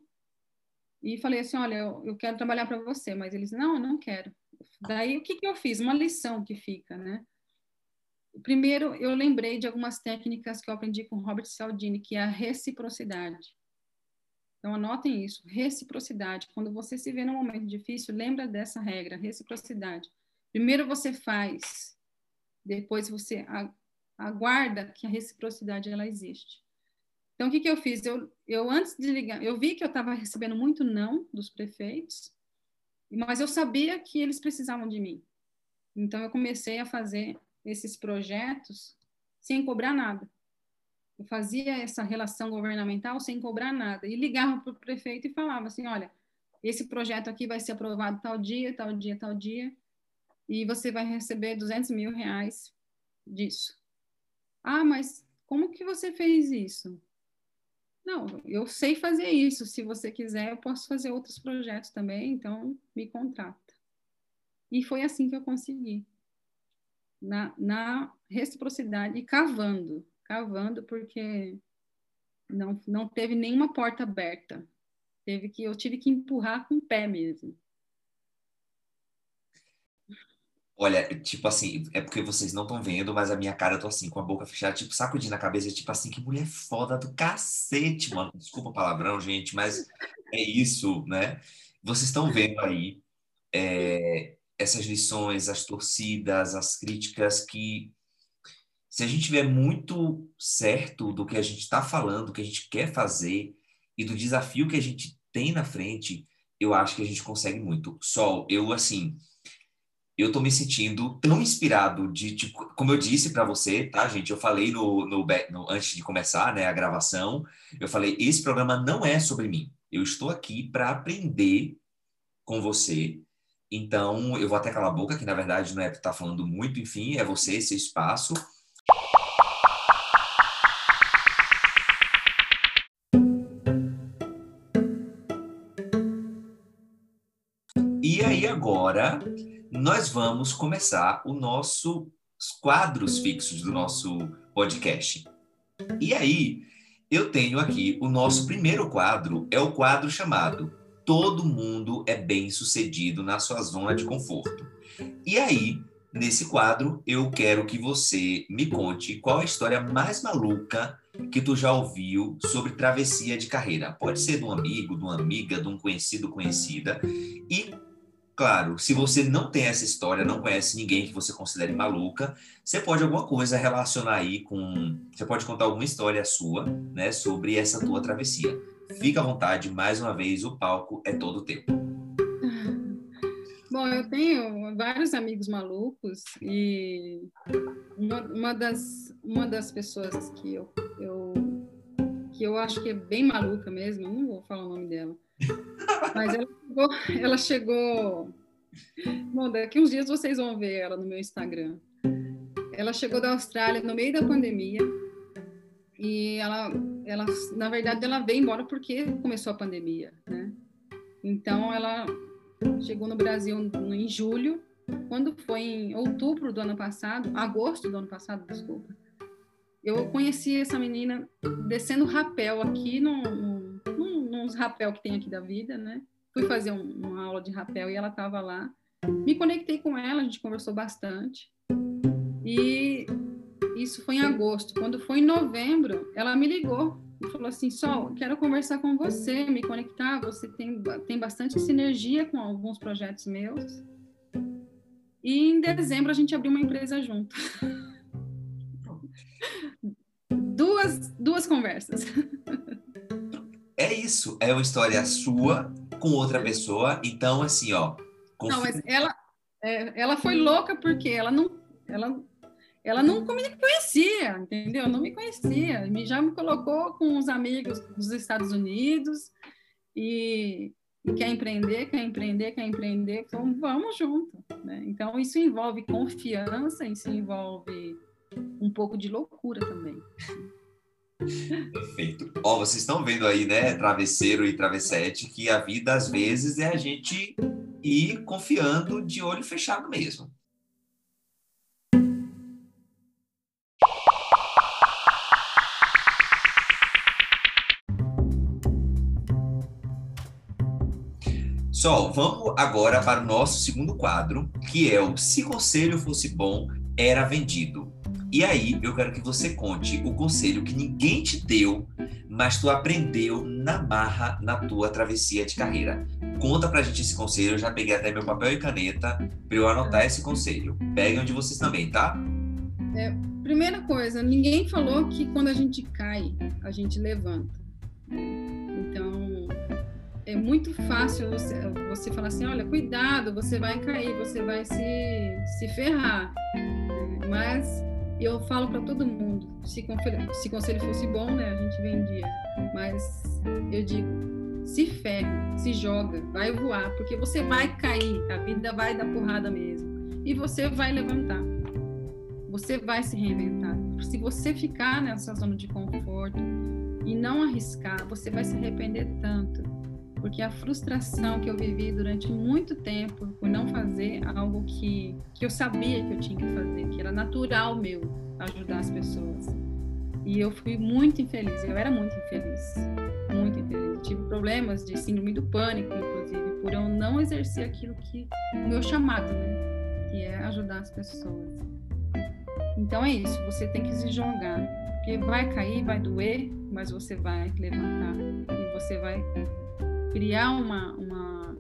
e falei assim, olha, eu, eu quero trabalhar para você, mas eles, não, eu não quero. Daí, o que, que eu fiz? Uma lição que fica, né? Primeiro, eu lembrei de algumas técnicas que eu aprendi com Robert Cialdini, que é a reciprocidade. Então, anotem isso, reciprocidade. Quando você se vê num momento difícil, lembra dessa regra, reciprocidade. Primeiro você faz, depois você aguarda que a reciprocidade ela existe. Então, o que, que eu fiz? Eu, eu, antes de ligar, eu vi que eu estava recebendo muito não dos prefeitos, mas eu sabia que eles precisavam de mim. Então, eu comecei a fazer esses projetos sem cobrar nada. Eu fazia essa relação governamental sem cobrar nada. E ligava para o prefeito e falava assim: olha, esse projeto aqui vai ser aprovado tal dia, tal dia, tal dia, e você vai receber 200 mil reais disso. Ah, mas como que você fez isso? Não, eu sei fazer isso. Se você quiser, eu posso fazer outros projetos também, então me contrata. E foi assim que eu consegui. Na, na reciprocidade, cavando, cavando, porque não, não teve nenhuma porta aberta. Teve que eu tive que empurrar com o pé mesmo. Olha, tipo assim, é porque vocês não estão vendo, mas a minha cara eu tô assim, com a boca fechada, tipo, sacudindo a cabeça, tipo assim, que mulher foda do cacete, mano. Desculpa o palavrão, gente, mas é isso, né? Vocês estão vendo aí é, essas lições, as torcidas, as críticas que se a gente tiver muito certo do que a gente está falando, do que a gente quer fazer e do desafio que a gente tem na frente, eu acho que a gente consegue muito. Sol, eu assim, eu tô me sentindo tão inspirado de, tipo, como eu disse para você, tá, gente? Eu falei no, no, no, antes de começar, né, a gravação, eu falei, esse programa não é sobre mim. Eu estou aqui para aprender com você. Então, eu vou até calar a boca, que na verdade não é estar tá falando muito, enfim, é você, esse espaço. E aí agora nós vamos começar o nosso os quadros fixos do nosso podcast. E aí, eu tenho aqui o nosso primeiro quadro, é o quadro chamado Todo mundo é bem sucedido na sua zona de conforto. E aí, nesse quadro, eu quero que você me conte qual a história mais maluca que tu já ouviu sobre travessia de carreira. Pode ser de um amigo, de uma amiga, de um conhecido, conhecida. E Claro, se você não tem essa história, não conhece ninguém que você considere maluca, você pode alguma coisa relacionar aí com. Você pode contar alguma história sua, né, sobre essa tua travessia. Fica à vontade, mais uma vez, o palco é todo teu. Bom, eu tenho vários amigos malucos e uma, das, uma das pessoas que eu, eu, que eu acho que é bem maluca mesmo, não vou falar o nome dela, mas ela chegou, ela chegou. Bom, daqui uns dias vocês vão ver ela no meu Instagram. Ela chegou da Austrália no meio da pandemia e ela, ela, na verdade, ela veio embora porque começou a pandemia, né? Então ela chegou no Brasil em julho, quando foi em outubro do ano passado, agosto do ano passado, desculpa. Eu conheci essa menina descendo rapel aqui no, nos rapel que tem aqui da vida, né? Fui fazer um, uma aula de rapel e ela estava lá. Me conectei com ela, a gente conversou bastante. E isso foi em agosto. Quando foi em novembro, ela me ligou falou assim: Sol, quero conversar com você, me conectar. Você tem, tem bastante sinergia com alguns projetos meus. E em dezembro a gente abriu uma empresa junto. [LAUGHS] duas, duas conversas. [LAUGHS] É isso, é uma história sua com outra pessoa. Então, assim, ó. Confia... Não, mas ela, é, ela foi louca porque ela não, ela, ela não me conhecia, entendeu? Não me conhecia. Me já me colocou com os amigos dos Estados Unidos e, e quer empreender, quer empreender, quer empreender. Então, vamos junto. Né? Então, isso envolve confiança, isso envolve um pouco de loucura também. Perfeito. Ó, vocês estão vendo aí, né, travesseiro e travessete, que a vida às vezes é a gente ir confiando de olho fechado mesmo. Sol, vamos agora para o nosso segundo quadro, que é o Se Conselho Fosse Bom, Era Vendido. E aí, eu quero que você conte o conselho que ninguém te deu, mas tu aprendeu na marra na tua travessia de carreira. Conta pra gente esse conselho, eu já peguei até meu papel e caneta para eu anotar esse conselho. Peguem de vocês também, tá? É, primeira coisa, ninguém falou que quando a gente cai, a gente levanta. É muito fácil você, você falar assim, olha, cuidado, você vai cair, você vai se, se ferrar. Mas eu falo para todo mundo, se conselho, se conselho fosse bom, né, a gente vendia, mas eu digo, se ferre, se joga, vai voar, porque você vai cair, a vida vai dar porrada mesmo, e você vai levantar, você vai se reinventar. Se você ficar nessa zona de conforto e não arriscar, você vai se arrepender tanto porque a frustração que eu vivi durante muito tempo por não fazer algo que, que eu sabia que eu tinha que fazer, que era natural meu ajudar as pessoas. E eu fui muito infeliz, eu era muito infeliz, muito infeliz. Eu tive problemas de síndrome do pânico, inclusive, por eu não exercer aquilo que o meu chamado, né? Que é ajudar as pessoas. Então é isso, você tem que se jogar, porque vai cair, vai doer, mas você vai levantar e você vai criar uma, uma,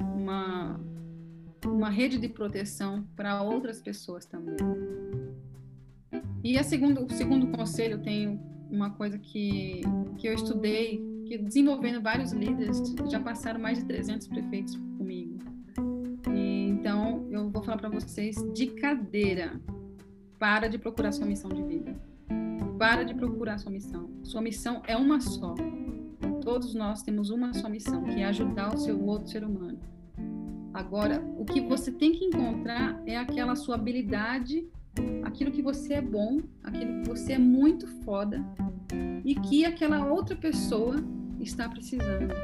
uma, uma rede de proteção para outras pessoas também. E a segundo, o segundo conselho, eu tenho uma coisa que, que eu estudei, que desenvolvendo vários líderes, já passaram mais de 300 prefeitos comigo. E, então, eu vou falar para vocês de cadeira. Para de procurar sua missão de vida. Para de procurar sua missão. Sua missão é uma só. Todos nós temos uma só missão, que é ajudar o seu outro ser humano. Agora, o que você tem que encontrar é aquela sua habilidade, aquilo que você é bom, aquilo que você é muito foda e que aquela outra pessoa está precisando.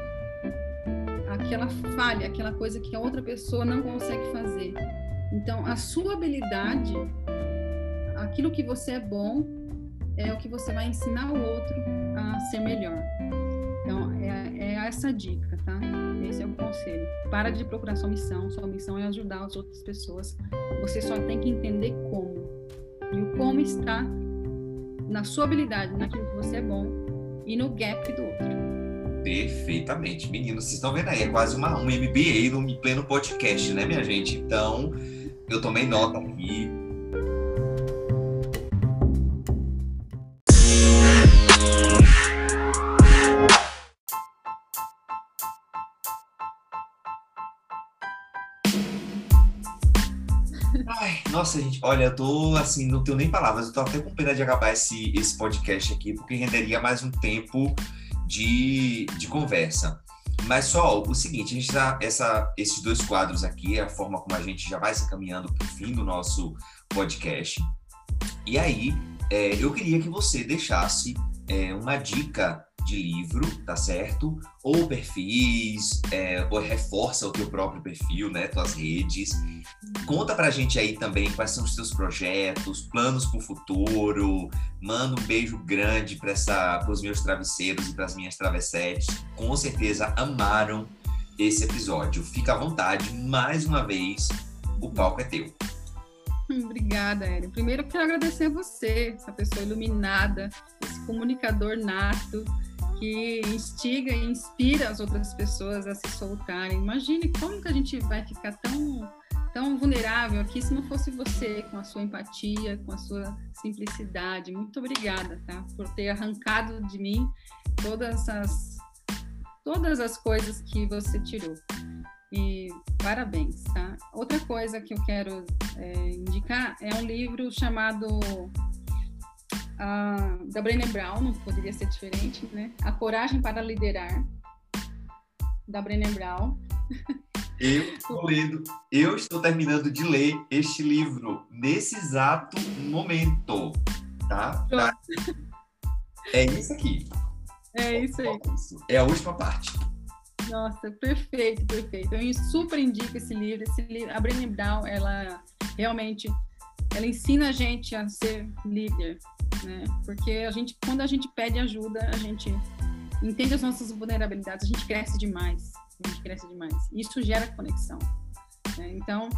Aquela falha, aquela coisa que a outra pessoa não consegue fazer. Então, a sua habilidade, aquilo que você é bom, é o que você vai ensinar o outro a ser melhor. Então, é, é essa dica, tá? Esse é o conselho. Para de procurar sua missão. Sua missão é ajudar as outras pessoas. Você só tem que entender como. E o como está na sua habilidade, naquilo que você é bom e no gap do outro. Perfeitamente. Meninos, vocês estão vendo aí, é quase uma, um MBA no pleno podcast, né, minha gente? Então, eu tomei nota aqui, Nossa, gente, olha, eu tô assim, não tenho nem palavras, eu tô até com pena de acabar esse, esse podcast aqui, porque renderia mais um tempo de, de conversa. Mas só o seguinte, a gente dá essa, esses dois quadros aqui, a forma como a gente já vai se caminhando para o fim do nosso podcast. E aí, é, eu queria que você deixasse é, uma dica de livro, tá certo? Ou perfis, é, ou reforça o teu próprio perfil, né? Tuas redes. Conta pra gente aí também quais são os teus projetos, planos para o futuro. Manda um beijo grande para os meus travesseiros e para as minhas travessetes. Com certeza amaram esse episódio. Fica à vontade, mais uma vez, o palco é teu. [LAUGHS] Obrigada, Eren. Primeiro, eu quero agradecer a você, essa pessoa iluminada, esse comunicador nato, que instiga e inspira as outras pessoas a se soltarem. Imagine como que a gente vai ficar tão tão vulnerável aqui se não fosse você com a sua empatia, com a sua simplicidade. Muito obrigada, tá? Por ter arrancado de mim todas as todas as coisas que você tirou. E parabéns, tá? Outra coisa que eu quero é, indicar é um livro chamado da Brené Brown, não poderia ser diferente, né? A Coragem para Liderar, da Brené Brown. Eu estou lendo, eu estou terminando de ler este livro nesse exato momento, tá? tá? É isso aqui. É isso aí. É a última parte. Nossa, perfeito, perfeito. Eu super indico esse livro. Esse livro, a Brené Brown, ela realmente, ela ensina a gente a ser líder, né? Porque a gente, quando a gente pede ajuda, a gente entende as nossas vulnerabilidades, a gente cresce demais, a gente cresce demais. Isso gera conexão. Né? Então,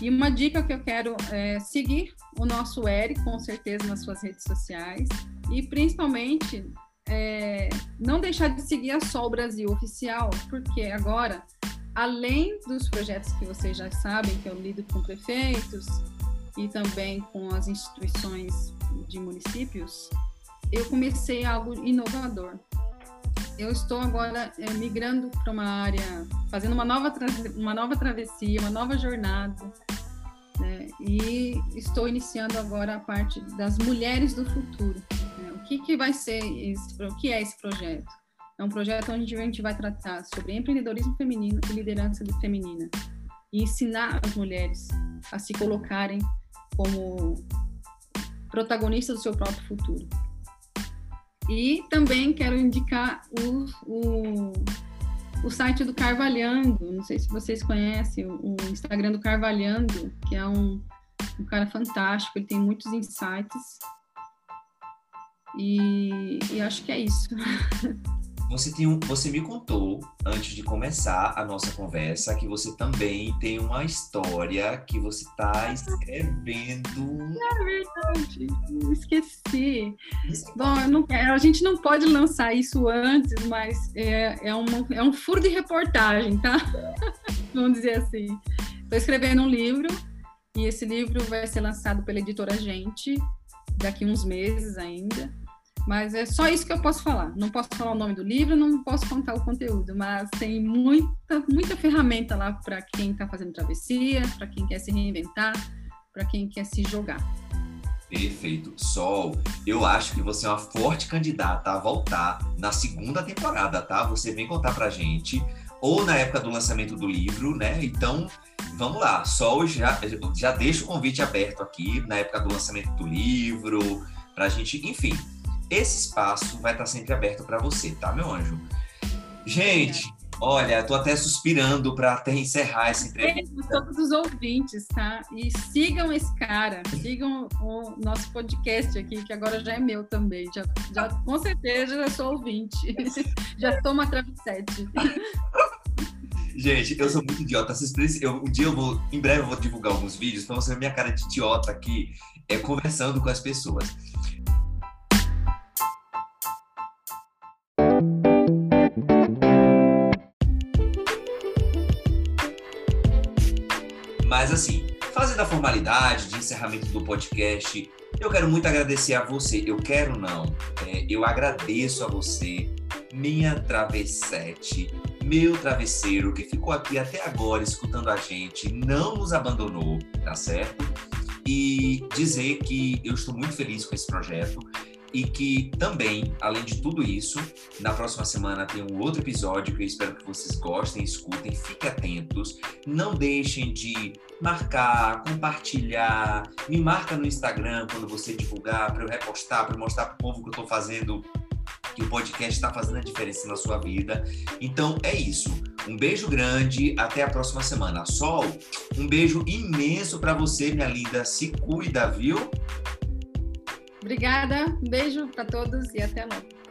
e uma dica que eu quero é seguir o nosso Eric, com certeza, nas suas redes sociais, e principalmente é, não deixar de seguir a Sol Brasil Oficial, porque agora, além dos projetos que vocês já sabem, que eu lido com prefeitos e também com as instituições de municípios, eu comecei algo inovador. Eu estou agora é, migrando para uma área, fazendo uma nova, uma nova travessia, uma nova jornada, né? e estou iniciando agora a parte das mulheres do futuro. Né? O que, que vai ser esse, o que é esse projeto? É um projeto onde a gente vai tratar sobre empreendedorismo feminino e liderança feminina e ensinar as mulheres a se colocarem como protagonistas do seu próprio futuro. E também quero indicar o, o, o site do Carvalhando, não sei se vocês conhecem o, Instagram do Carvalhando, que é um, um cara fantástico, ele tem muitos insights. E, e acho que é isso. [LAUGHS] Você, tem um, você me contou, antes de começar a nossa conversa, que você também tem uma história que você está escrevendo. É verdade, esqueci. Bom, não, a gente não pode lançar isso antes, mas é, é, uma, é um furo de reportagem, tá? [LAUGHS] Vamos dizer assim. Estou escrevendo um livro e esse livro vai ser lançado pela editora Gente daqui uns meses ainda. Mas é só isso que eu posso falar. Não posso falar o nome do livro, não posso contar o conteúdo, mas tem muita, muita ferramenta lá para quem está fazendo travessia, para quem quer se reinventar, para quem quer se jogar. Perfeito. Sol, eu acho que você é uma forte candidata a voltar na segunda temporada, tá? Você vem contar pra gente, ou na época do lançamento do livro, né? Então, vamos lá. Sol, já, já deixa o convite aberto aqui, na época do lançamento do livro, pra gente, enfim, esse espaço vai estar sempre aberto para você, tá, meu anjo? Gente, olha, tô até suspirando para até encerrar essa entrevista. Beijo todos os ouvintes, tá? E sigam esse cara, sigam o nosso podcast aqui, que agora já é meu também. Já, já com certeza [LAUGHS] já sou ouvinte. já tomo a travessete. Gente, eu sou muito idiota. Eu, um dia eu vou, em breve eu vou divulgar alguns vídeos para você ver minha cara de idiota aqui, é, conversando com as pessoas. Mas assim, fazendo a formalidade de encerramento do podcast, eu quero muito agradecer a você. Eu quero não, é, eu agradeço a você, minha travessete, meu travesseiro que ficou aqui até agora escutando a gente, não nos abandonou, tá certo? E dizer que eu estou muito feliz com esse projeto e que também, além de tudo isso, na próxima semana tem um outro episódio que eu espero que vocês gostem, escutem, fiquem atentos. Não deixem de marcar, compartilhar, me marca no Instagram quando você divulgar, para eu repostar, para mostrar para o povo que eu estou fazendo que o podcast está fazendo a diferença na sua vida. Então é isso. Um beijo grande, até a próxima semana. Sol, um beijo imenso para você, minha linda. Se cuida, viu? Obrigada, um beijo para todos e até logo.